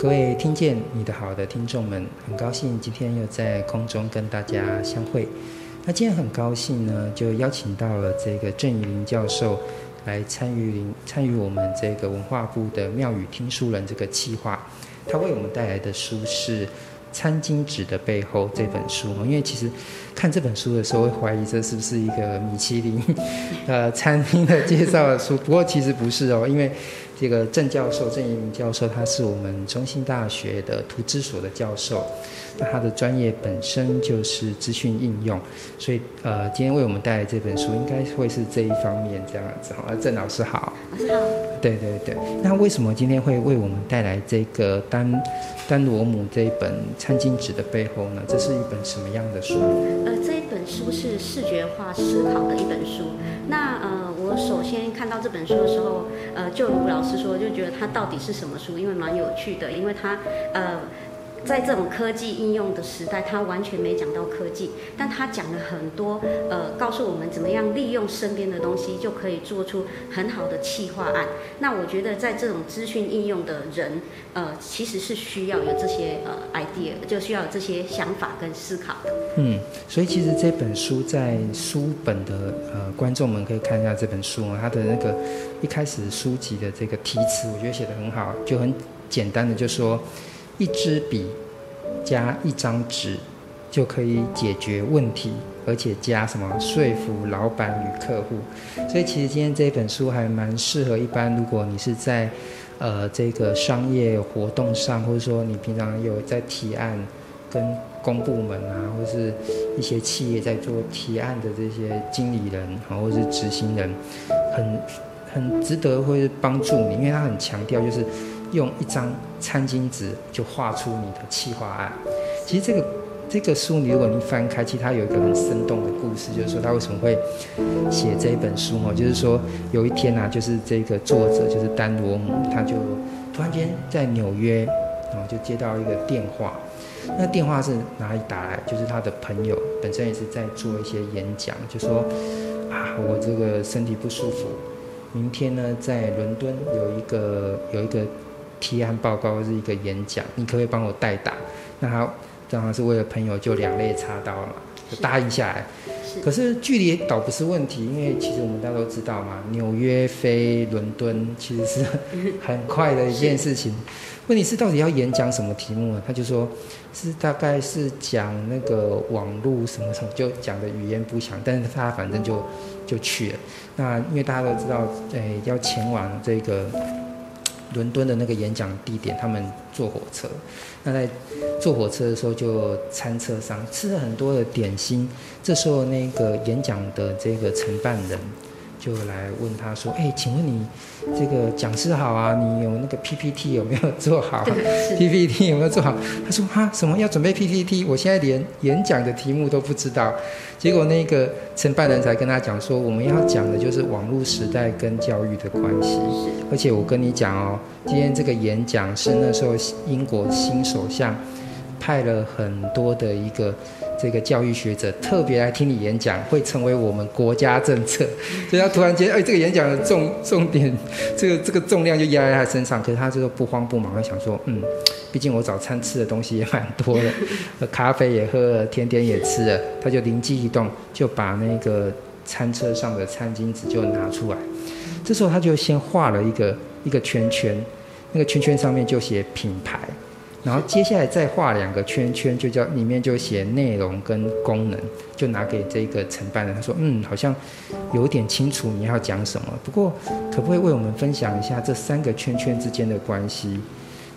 各位听见你的好的听众们，很高兴今天又在空中跟大家相会。那今天很高兴呢，就邀请到了这个郑云教授来参与参与我们这个文化部的庙宇听书人这个计划。他为我们带来的书是《餐巾纸的背后》这本书。因为其实看这本书的时候，会怀疑这是不是一个米其林呃餐厅的介绍的书。不过其实不是哦，因为。这个郑教授，郑一鸣教授，他是我们中兴大学的图资所的教授，那他的专业本身就是资讯应用，所以呃，今天为我们带来这本书，应该会是这一方面这样子。好，郑老师好。老师好。对对对。那为什么今天会为我们带来这个丹丹罗姆这一本《餐巾纸的背后》呢？这是一本什么样的书？呃，这一本书是视觉化思考的一本书。那呃，首先看到这本书的时候，呃，就吴老师说，就觉得它到底是什么书？因为蛮有趣的，因为它呃。在这种科技应用的时代，他完全没讲到科技，但他讲了很多，呃，告诉我们怎么样利用身边的东西就可以做出很好的企划案。那我觉得在这种资讯应用的人，呃，其实是需要有这些呃 idea，就需要有这些想法跟思考的。嗯，所以其实这本书在书本的呃观众们可以看一下这本书啊，它的那个一开始书籍的这个题词，我觉得写得很好，就很简单的就说。一支笔加一张纸就可以解决问题，而且加什么说服老板与客户。所以其实今天这本书还蛮适合一般，如果你是在呃这个商业活动上，或者说你平常有在提案跟公部门啊，或是一些企业在做提案的这些经理人啊，或是执行人，很很值得会帮助你，因为他很强调就是。用一张餐巾纸就画出你的企划案。其实这个这个书，你如果你翻开，其实它有一个很生动的故事，就是说他为什么会写这一本书哦，就是说有一天啊，就是这个作者就是丹罗姆，他就突然间在纽约，然后就接到一个电话，那电话是哪里打来？就是他的朋友本身也是在做一些演讲，就说啊，我这个身体不舒服，明天呢在伦敦有一个有一个。提案报告是一个演讲，你可不可以帮我代打？那他当然是为了朋友就两肋插刀了嘛，就答应下来。可是距离倒不是问题，因为其实我们大家都知道嘛，纽约飞伦敦其实是很快的一件事情。问题是到底要演讲什么题目呢？他就说是大概是讲那个网络什么什么，就讲的语言不详，但是他反正就就去了。那因为大家都知道，哎，要前往这个。伦敦的那个演讲地点，他们坐火车。那在坐火车的时候，就餐车上吃了很多的点心。这时候，那个演讲的这个承办人。就来问他说：“哎，请问你这个讲师好啊，你有那个 PPT 有没有做好？PPT 有没有做好？”他说：“哈，什么要准备 PPT？我现在连演讲的题目都不知道。”结果那个承办人才跟他讲说：“我们要讲的就是网络时代跟教育的关系。而且我跟你讲哦，今天这个演讲是那时候英国新首相派了很多的一个。”这个教育学者特别来听你演讲，会成为我们国家政策。所以他突然间，哎，这个演讲的重重点，这个这个重量就压在他身上。可是他就不慌不忙，他想说，嗯，毕竟我早餐吃的东西也蛮多的，咖啡也喝了，甜点也吃了。他就灵机一动，就把那个餐车上的餐巾纸就拿出来。这时候他就先画了一个一个圈圈，那个圈圈上面就写品牌。然后接下来再画两个圈圈，就叫里面就写内容跟功能，就拿给这个承办人。他说：“嗯，好像有点清楚你要讲什么。不过，可不可以为我们分享一下这三个圈圈之间的关系？”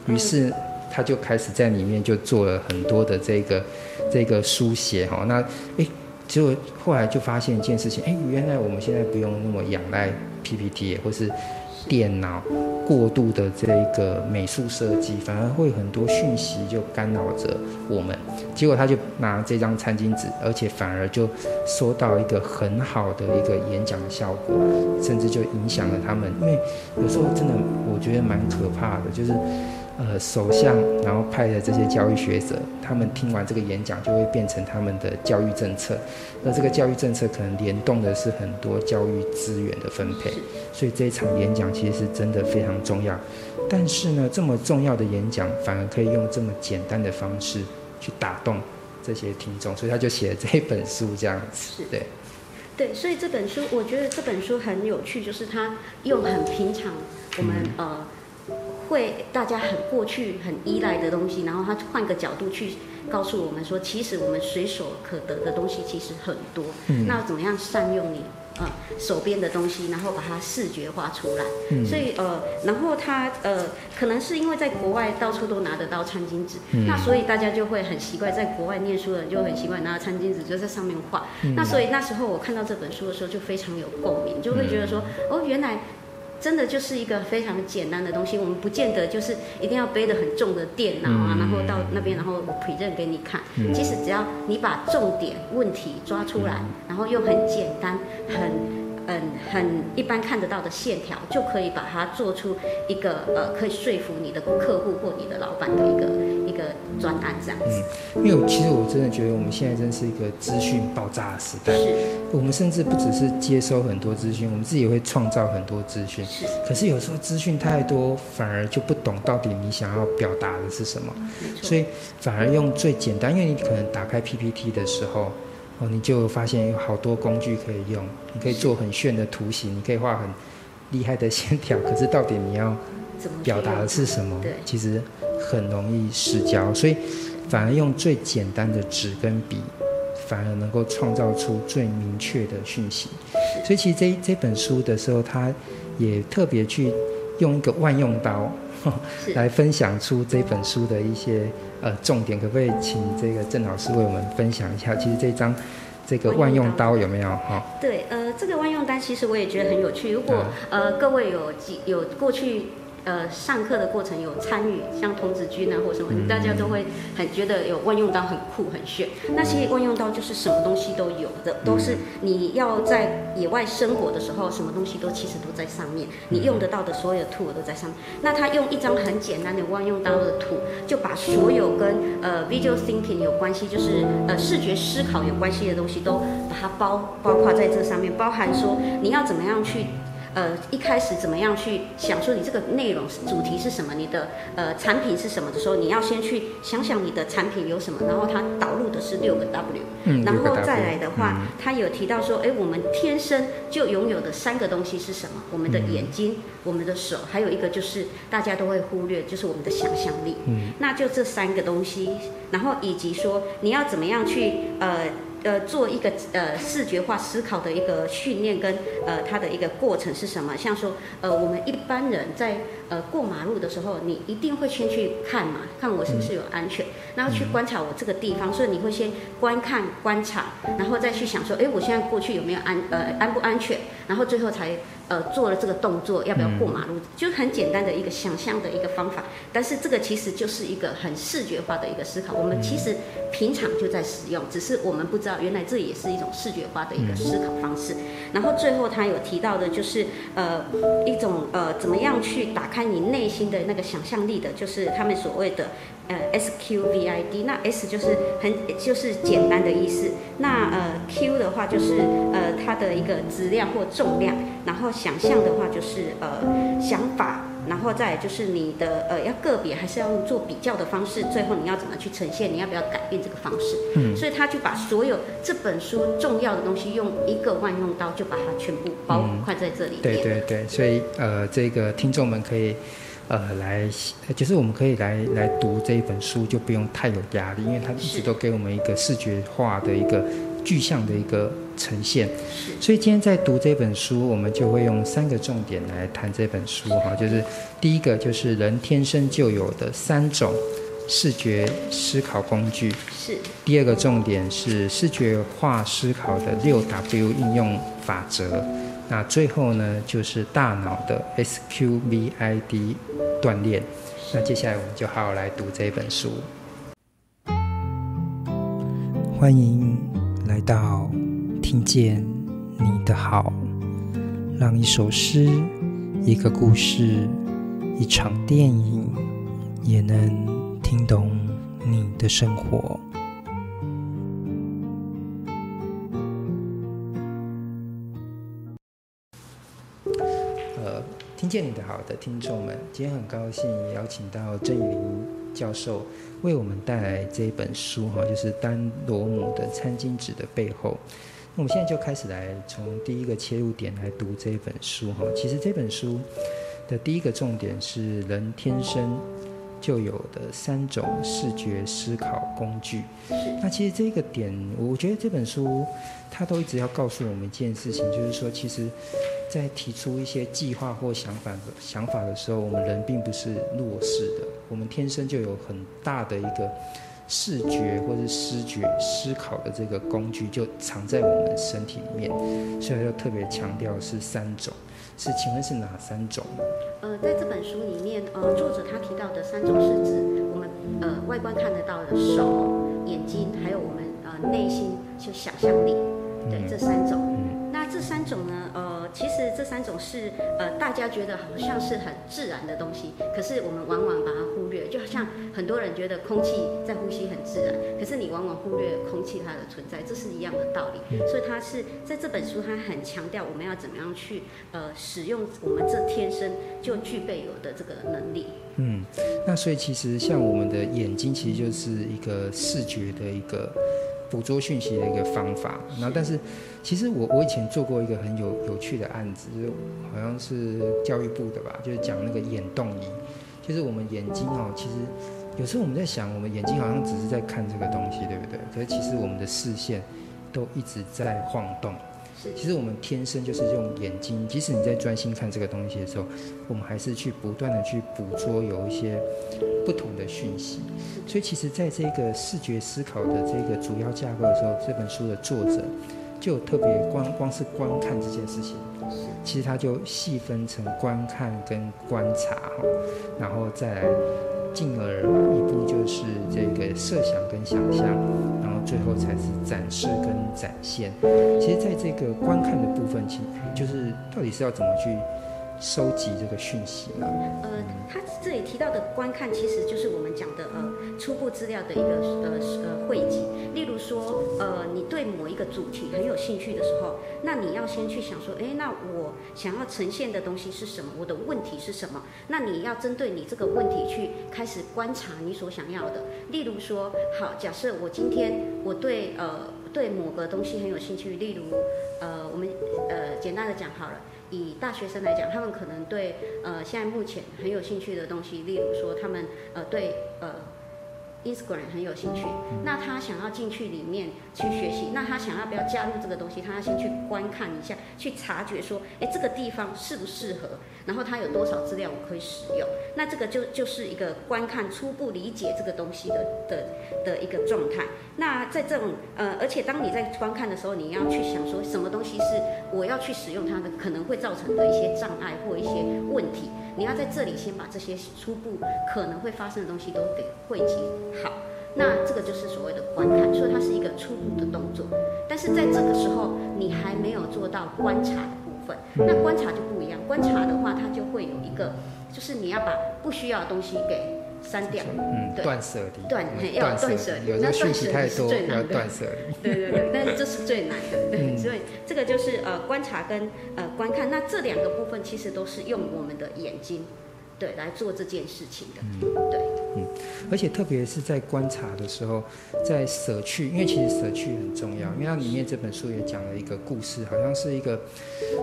于是他就开始在里面就做了很多的这个这个书写哈。那诶，结果后来就发现一件事情，诶，原来我们现在不用那么仰赖 PPT 或是。电脑过度的这个美术设计，反而会很多讯息就干扰着我们。结果他就拿这张餐巾纸，而且反而就收到一个很好的一个演讲的效果，甚至就影响了他们。因为有时候真的我觉得蛮可怕的，就是。呃，首相然后派的这些教育学者，他们听完这个演讲，就会变成他们的教育政策。那这个教育政策可能联动的是很多教育资源的分配，所以这一场演讲其实是真的非常重要。但是呢，这么重要的演讲，反而可以用这么简单的方式去打动这些听众，所以他就写了这一本书，这样子。对，对，所以这本书，我觉得这本书很有趣，就是他用很平常，我们、嗯、呃。会大家很过去很依赖的东西，然后他换个角度去告诉我们说，其实我们随手可得的东西其实很多。嗯。那怎么样善用你呃手边的东西，然后把它视觉化出来？嗯。所以呃，然后他呃，可能是因为在国外到处都拿得到餐巾纸，嗯。那所以大家就会很习惯，在国外念书的人就很习惯拿餐巾纸就在上面画。嗯。那所以那时候我看到这本书的时候就非常有共鸣，就会觉得说，哦，原来。真的就是一个非常简单的东西，我们不见得就是一定要背得很重的电脑啊，然后到那边，然后我 present 给你看。其实只要你把重点问题抓出来，然后用很简单、很。嗯，很一般看得到的线条，就可以把它做出一个呃，可以说服你的客户或你的老板的一个一个专案这样子。嗯，因为其实我真的觉得我们现在真是一个资讯爆炸的时代。是。我们甚至不只是接收很多资讯，我们自己也会创造很多资讯。是。可是有时候资讯太多，反而就不懂到底你想要表达的是什么。所以反而用最简单，因为你可能打开 PPT 的时候。哦，你就发现有好多工具可以用，你可以做很炫的图形，你可以画很厉害的线条，可是到底你要表达的是什么？其实很容易失焦，所以反而用最简单的纸跟笔，反而能够创造出最明确的讯息。所以其实这这本书的时候，他也特别去用一个万用刀。来分享出这本书的一些呃重点，可不可以请这个郑老师为我们分享一下？其实这张这个万用刀有没有哈？对，呃，这个万用刀其实我也觉得很有趣。如果呃各位有几有过去。呃，上课的过程有参与，像童子军啊或什么，嗯、大家都会很觉得有万用刀很酷很炫。那其实万用刀就是什么东西都有的，都是你要在野外生活的时候，什么东西都其实都在上面，你用得到的所有的 tool 都在上面。那他用一张很简单的万用刀的图，就把所有跟呃 visual thinking 有关系，就是呃视觉思考有关系的东西，都把它包包括在这上面，包含说你要怎么样去。呃，一开始怎么样去想说你这个内容主题是什么？你的呃产品是什么的时候，你要先去想想你的产品有什么，然后它导入的是六个 W，嗯，然后再来的话，他有提到说，哎，我们天生就拥有的三个东西是什么？我们的眼睛、我们的手，还有一个就是大家都会忽略，就是我们的想象力。嗯，那就这三个东西，然后以及说你要怎么样去呃。呃，做一个呃视觉化思考的一个训练跟呃它的一个过程是什么？像说呃我们一般人在呃过马路的时候，你一定会先去看嘛，看我是不是有安全，然后去观察我这个地方，所以你会先观看观察，然后再去想说，哎，我现在过去有没有安呃安不安全，然后最后才。呃，做了这个动作，要不要过马路？嗯、就很简单的一个想象的一个方法，但是这个其实就是一个很视觉化的一个思考。我们其实平常就在使用，只是我们不知道，原来这也是一种视觉化的一个思考方式。然后最后他有提到的，就是呃一种呃怎么样去打开你内心的那个想象力的，就是他们所谓的呃 S Q V I D。那 S 就是很就是简单的意思，那呃 Q 的话就是呃它的一个质量或重量，然后。想象的话就是呃想法，然后再就是你的呃要个别还是要用做比较的方式，最后你要怎么去呈现？你要不要改变这个方式？嗯，所以他就把所有这本书重要的东西用一个万用刀就把它全部包括在这里面。对对对，所以呃这个听众们可以呃来，就是我们可以来来读这一本书，就不用太有压力，因为它一直都给我们一个视觉化的一个具象的一个。呈现，所以今天在读这本书，我们就会用三个重点来谈这本书哈，就是第一个就是人天生就有的三种视觉思考工具，是。第二个重点是视觉化思考的六 W 应用法则，那最后呢就是大脑的 SQVID 锻炼，那接下来我们就好好来读这本书，欢迎来到。听见你的好，让一首诗、一个故事、一场电影，也能听懂你的生活。听见你的好的听众们，今天很高兴邀请到郑宇明教授为我们带来这一本书哈，就是丹罗姆的《餐巾纸的背后》。那我们现在就开始来从第一个切入点来读这本书哈。其实这本书的第一个重点是人天生就有的三种视觉思考工具。那其实这个点，我觉得这本书它都一直要告诉我们一件事情，就是说其实。在提出一些计划或想法的想法的时候，我们人并不是弱势的，我们天生就有很大的一个视觉或是视觉思考的这个工具，就藏在我们身体里面，所以就特别强调是三种，是请问是哪三种？呃，在这本书里面，呃，作者他提到的三种是指我们呃外观看得到的手、眼睛，还有我们呃内心就想象力，对，嗯、这三种。这三种呢，呃。其实这三种是呃，大家觉得好像是很自然的东西，可是我们往往把它忽略。就好像很多人觉得空气在呼吸很自然，可是你往往忽略空气它的存在，这是一样的道理。所以它是在这本书，它很强调我们要怎么样去呃使用我们这天生就具备有的这个能力。嗯，那所以其实像我们的眼睛，其实就是一个视觉的一个。捕捉讯息的一个方法，然后但是其实我我以前做过一个很有有趣的案子，就是好像是教育部的吧，就是讲那个眼动仪，就是我们眼睛哦，其实有时候我们在想，我们眼睛好像只是在看这个东西，对不对？可是其实我们的视线都一直在晃动。其实我们天生就是用眼睛，即使你在专心看这个东西的时候，我们还是去不断的去捕捉有一些不同的讯息。所以其实在这个视觉思考的这个主要架构的时候，这本书的作者就特别光光是观看这件事情，其实他就细分成观看跟观察哈，然后再来。进而一步就是这个设想跟想象，然后最后才是展示跟展现。其实，在这个观看的部分，其就是到底是要怎么去收集这个讯息呢？呃，他这里提到的观看，其实就是我们讲的呃初步资料的一个呃呃汇集。例如说，呃，你对某一个主题很有兴趣的时候，那你要先去想说，哎，那我想要呈现的东西是什么？我的问题是什么？那你要针对你这个问题去开始观察你所想要的。例如说，好，假设我今天我对呃对某个东西很有兴趣，例如呃我们呃简单的讲好了。以大学生来讲，他们可能对呃现在目前很有兴趣的东西，例如说他们呃对呃。Instagram 很有兴趣，那他想要进去里面去学习，那他想要不要加入这个东西？他要先去观看一下，去察觉说，哎，这个地方适不适合？然后他有多少资料我可以使用？那这个就就是一个观看，初步理解这个东西的的的一个状态。那在这种呃，而且当你在观看的时候，你要去想说，什么东西是我要去使用它的，可能会造成的一些障碍或一些问题。你要在这里先把这些初步可能会发生的东西都给汇集好，那这个就是所谓的观看，所以它是一个初步的动作。但是在这个时候，你还没有做到观察的部分，那观察就不一样。观察的话，它就会有一个，就是你要把不需要的东西给。删掉，嗯，断舍离，断，要断舍离，那断舍离是最难的，断舍离，对对对，但是这是最难的，对，所以这个就是呃观察跟呃观看，那这两个部分其实都是用我们的眼睛，对，来做这件事情的，嗯，对，嗯，而且特别是在观察的时候，在舍去，因为其实舍去很重要，因为它里面这本书也讲了一个故事，好像是一个，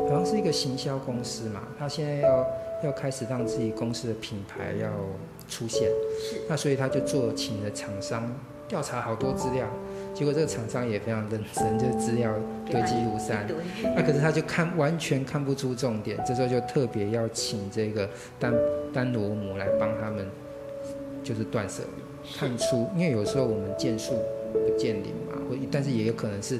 好像是一个行销公司嘛，他现在要要开始让自己公司的品牌要。出现，是那所以他就做请了厂商调查好多资料，结果这个厂商也非常认真，就是资料堆积如山。那可是他就看完全看不出重点，这时候就特别要请这个丹丹罗姆来帮他们，就是断舍离，看出，因为有时候我们见树不见林嘛，或但是也有可能是。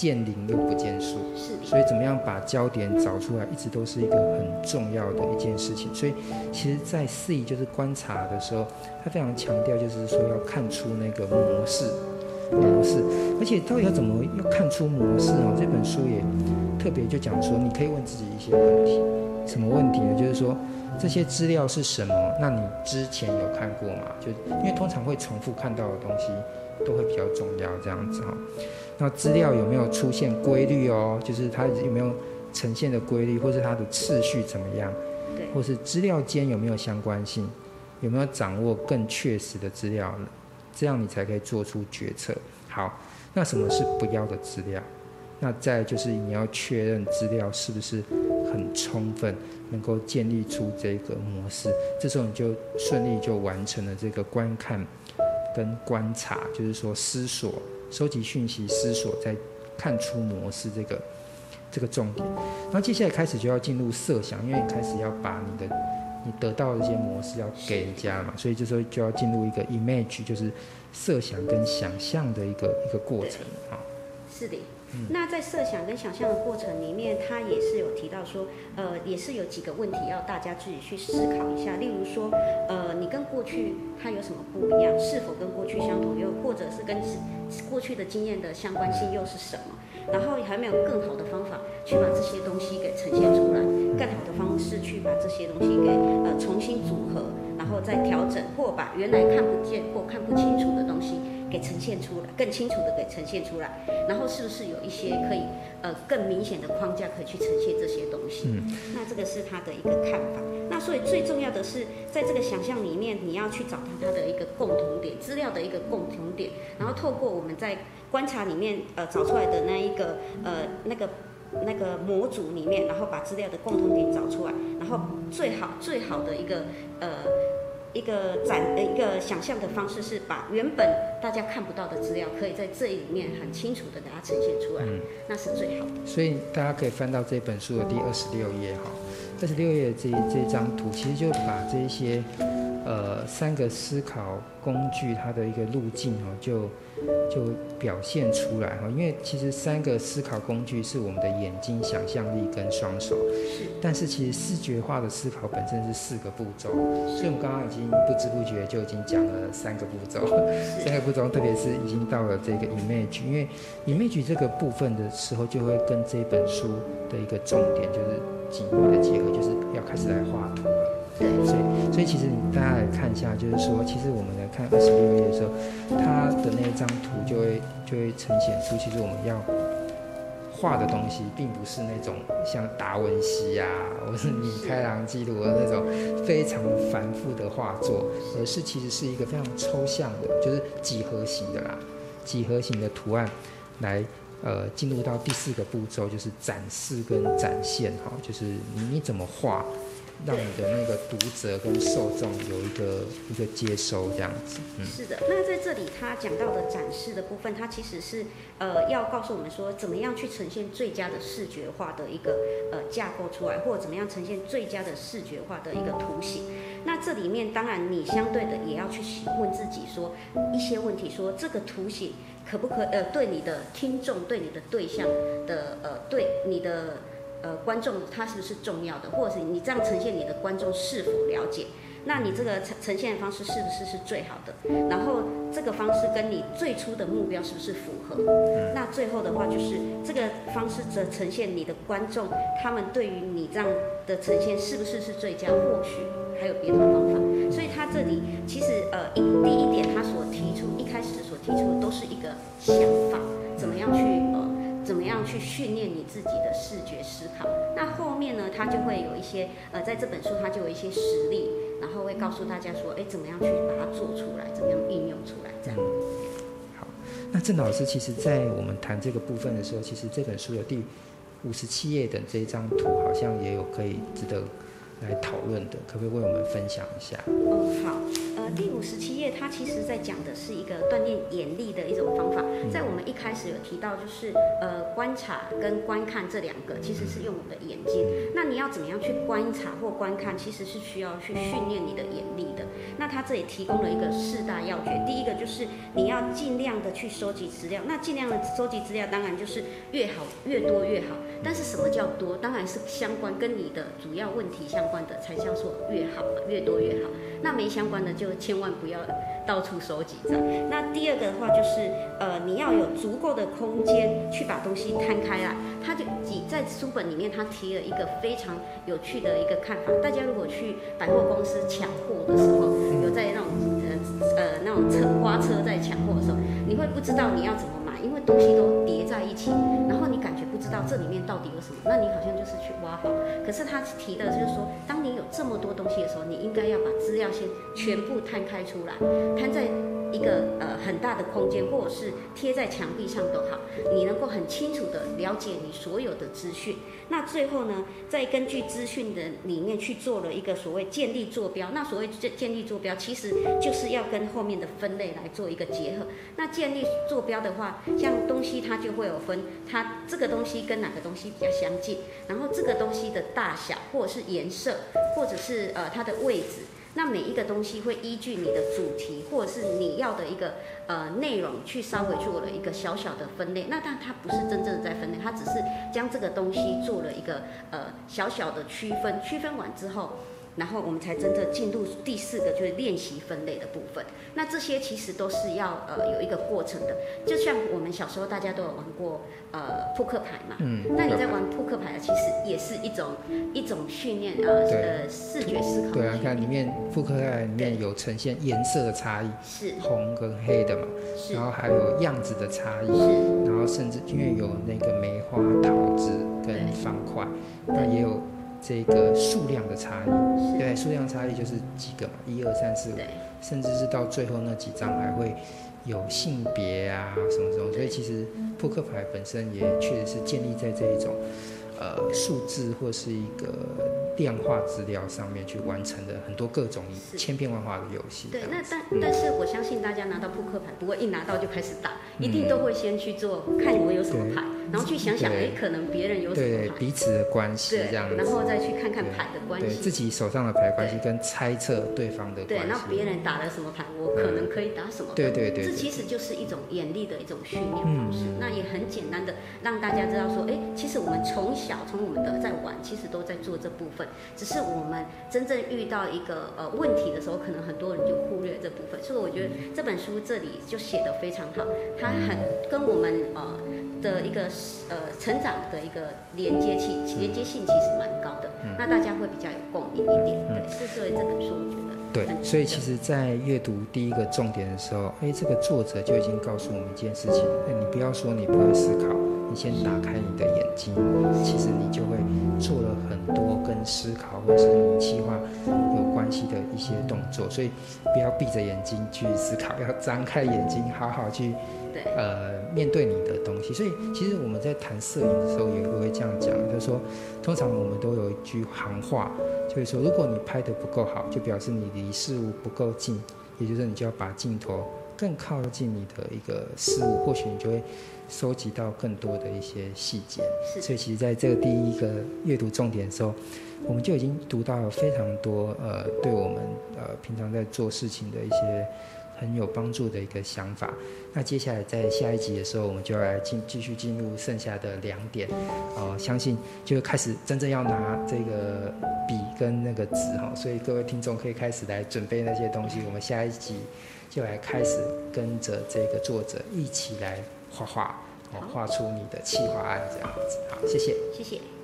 见林又不见树，是的，所以怎么样把焦点找出来，一直都是一个很重要的一件事情。所以，其实，在 C 就是观察的时候，他非常强调，就是说要看出那个模式，模式。而且，到底要怎么要看出模式呢？这本书也特别就讲说，你可以问自己一些问题。什么问题呢？就是说，这些资料是什么？那你之前有看过吗？就因为通常会重复看到的东西，都会比较重要，这样子哈。那资料有没有出现规律哦？就是它有没有呈现的规律，或是它的次序怎么样？对，或是资料间有没有相关性，有没有掌握更确实的资料呢？这样你才可以做出决策。好，那什么是不要的资料？那再就是你要确认资料是不是很充分，能够建立出这个模式。这时候你就顺利就完成了这个观看跟观察，就是说思索、收集讯息、思索，再看出模式这个这个重点。那接下来开始就要进入设想，因为你开始要把你的你得到的一些模式要给人家嘛，所以就说就要进入一个 image，就是设想跟想象的一个一个过程啊。是的。那在设想跟想象的过程里面，他也是有提到说，呃，也是有几个问题要大家自己去思考一下。例如说，呃，你跟过去它有什么不一样？是否跟过去相同？又或者是跟过去的经验的相关性又是什么？然后还没有更好的方法去把这些东西给呈现出来，更好的方式去把这些东西给呃重新组合，然后再调整，或把原来看不见或看不清楚的东西。给呈现出来，更清楚的给呈现出来，然后是不是有一些可以呃更明显的框架可以去呈现这些东西？嗯，那这个是他的一个看法。那所以最重要的是，在这个想象里面，你要去找到它的一个共同点，资料的一个共同点，然后透过我们在观察里面呃找出来的那一个呃那个那个模组里面，然后把资料的共同点找出来，然后最好最好的一个呃。一个展的一个想象的方式是把原本大家看不到的资料，可以在这里面很清楚的给它呈现出来，嗯，那是最好的。所以大家可以翻到这本书的第二十六页哈，二十六页这这张图其实就把这些。呃，三个思考工具，它的一个路径哦，就就表现出来哈。因为其实三个思考工具是我们的眼睛、想象力跟双手，是。但是其实视觉化的思考本身是四个步骤，所以我们刚刚已经不知不觉就已经讲了三个步骤。三个步骤，特别是已经到了这个 image，因为 image 这个部分的时候，就会跟这本书的一个重点就是紧密的结合，就是要开始来画图了。对，所以所以其实你大家来看一下，就是说，其实我们来看二十六页的时候，它的那张图就会就会呈现出，其实我们要画的东西，并不是那种像达文西呀、啊，或是米开朗基罗的那种非常繁复的画作，而是其实是一个非常抽象的，就是几何型的啦，几何型的图案，来呃进入到第四个步骤，就是展示跟展现哈，就是你你怎么画。让你的那个读者跟受众有一个一个接收这样子，嗯，是的。那在这里他讲到的展示的部分，他其实是呃要告诉我们说，怎么样去呈现最佳的视觉化的一个呃架构出来，或者怎么样呈现最佳的视觉化的一个图形。那这里面当然你相对的也要去问自己说一些问题，说这个图形可不可呃对你的听众、对你的对象的呃对你的。呃，观众他是不是重要的，或者是你这样呈现，你的观众是否了解？那你这个呈呈现的方式是不是是最好的？然后这个方式跟你最初的目标是不是符合？那最后的话就是这个方式则呈现你的观众，他们对于你这样的呈现是不是是最佳？或许还有别的方法。所以他这里其实呃一第一点他所提出一开始所提出的都是一个想法，怎么样去呃。怎么样去训练你自己的视觉思考？那后面呢，他就会有一些呃，在这本书他就有一些实例，然后会告诉大家说，哎，怎么样去把它做出来，怎么样应用出来，这样。好，那郑老师，其实在我们谈这个部分的时候，其实这本书的第五十七页的这一张图，好像也有可以值得来讨论的，可不可以为我们分享一下？哦，好。第五十七页，它其实在讲的是一个锻炼眼力的一种方法。在我们一开始有提到，就是呃观察跟观看这两个，其实是用我们的眼睛。那你要怎么样去观察或观看，其实是需要去训练你的眼力的。那它这里提供了一个四大要诀，第一个就是你要尽量的去收集资料。那尽量的收集资料，当然就是越好越多越好。但是什么叫多？当然是相关跟你的主要问题相关的才叫做越好，越多越好。那没相关的就千万不要到处收集着。那第二个的话就是，呃，你要有足够的空间去把东西摊开来。他就挤在书本里面，他提了一个非常有趣的一个看法。大家如果去百货公司抢货的时候，有在那种呃呃那种车花车在抢货的时候，你会不知道你要怎么买，因为东西都叠在一起，到这里面到底有什么，那你好像就是去挖宝。可是他提的就是说，当你有这么多东西的时候，你应该要把资料先全部摊开出来，摊在。一个呃很大的空间，或者是贴在墙壁上都好，你能够很清楚地了解你所有的资讯。那最后呢，再根据资讯的里面去做了一个所谓建立坐标。那所谓建建立坐标，其实就是要跟后面的分类来做一个结合。那建立坐标的话，像东西它就会有分，它这个东西跟哪个东西比较相近，然后这个东西的大小，或者是颜色，或者是呃它的位置。那每一个东西会依据你的主题，或者是你要的一个呃内容，去稍微做了一个小小的分类。那但它不是真正的在分类，它只是将这个东西做了一个呃小小的区分。区分完之后。然后我们才真正进入第四个，就是练习分类的部分。那这些其实都是要呃有一个过程的，就像我们小时候大家都有玩过呃扑克牌嘛。嗯。那你在玩扑克牌，其实也是一种一种训练呃呃视觉思考。对啊，看里面扑克牌里面有呈现颜色的差异，是红跟黑的嘛。是。然后还有样子的差异。是。然后甚至因为有那个梅花、桃子跟方块，那也有。这个数量的差异，对，数量差异就是几个嘛，一二三四五，甚至是到最后那几张还会有性别啊什么什么，所以其实扑克牌本身也确实是建立在这一种呃数字或是一个。量化资料上面去完成的很多各种千变万化的游戏。对，那但、嗯、但是我相信大家拿到扑克牌不会一拿到就开始打，嗯、一定都会先去做看我有什么牌，然后去想想哎，可能别人有什么牌，对彼此的关系这样子，然后再去看看牌的关系，自己手上的牌关系跟猜测对方的关系。对，然后别人打了什么牌，我可能可以打什么牌。对对对，这其实就是一种眼力的一种训练方式。嗯、那也很简单的让大家知道说，哎，其实我们从小从我们的在玩，其实都在做这部分，只是我们。真正遇到一个呃问题的时候，可能很多人就忽略这部分，所以我觉得这本书这里就写的非常好，它很跟我们呃的一个呃成长的一个连接性连接性其实蛮高的，那大家会比较有共鸣一点。对，是所以这本书我觉得对，所以其实，在阅读第一个重点的时候，哎，这个作者就已经告诉我们一件事情，哎，你不要说你不会思考。你先打开你的眼睛，其实你就会做了很多跟思考或是你计划有关系的一些动作，所以不要闭着眼睛去思考，要张开眼睛，好好去呃面对你的东西。所以其实我们在谈摄影的时候也会这样讲，就是说，通常我们都有一句行话，就是说，如果你拍得不够好，就表示你离事物不够近，也就是你就要把镜头更靠近你的一个事物，或许你就会。收集到更多的一些细节，是所以其实在这个第一个阅读重点的时候，我们就已经读到了非常多呃，对我们呃平常在做事情的一些很有帮助的一个想法。那接下来在下一集的时候，我们就要来进继续进入剩下的两点，哦、呃，相信就开始真正要拿这个笔跟那个纸哈，所以各位听众可以开始来准备那些东西。我们下一集就来开始跟着这个作者一起来。画画，哦，画出你的企划案这样子。好，谢谢，谢谢，嗯。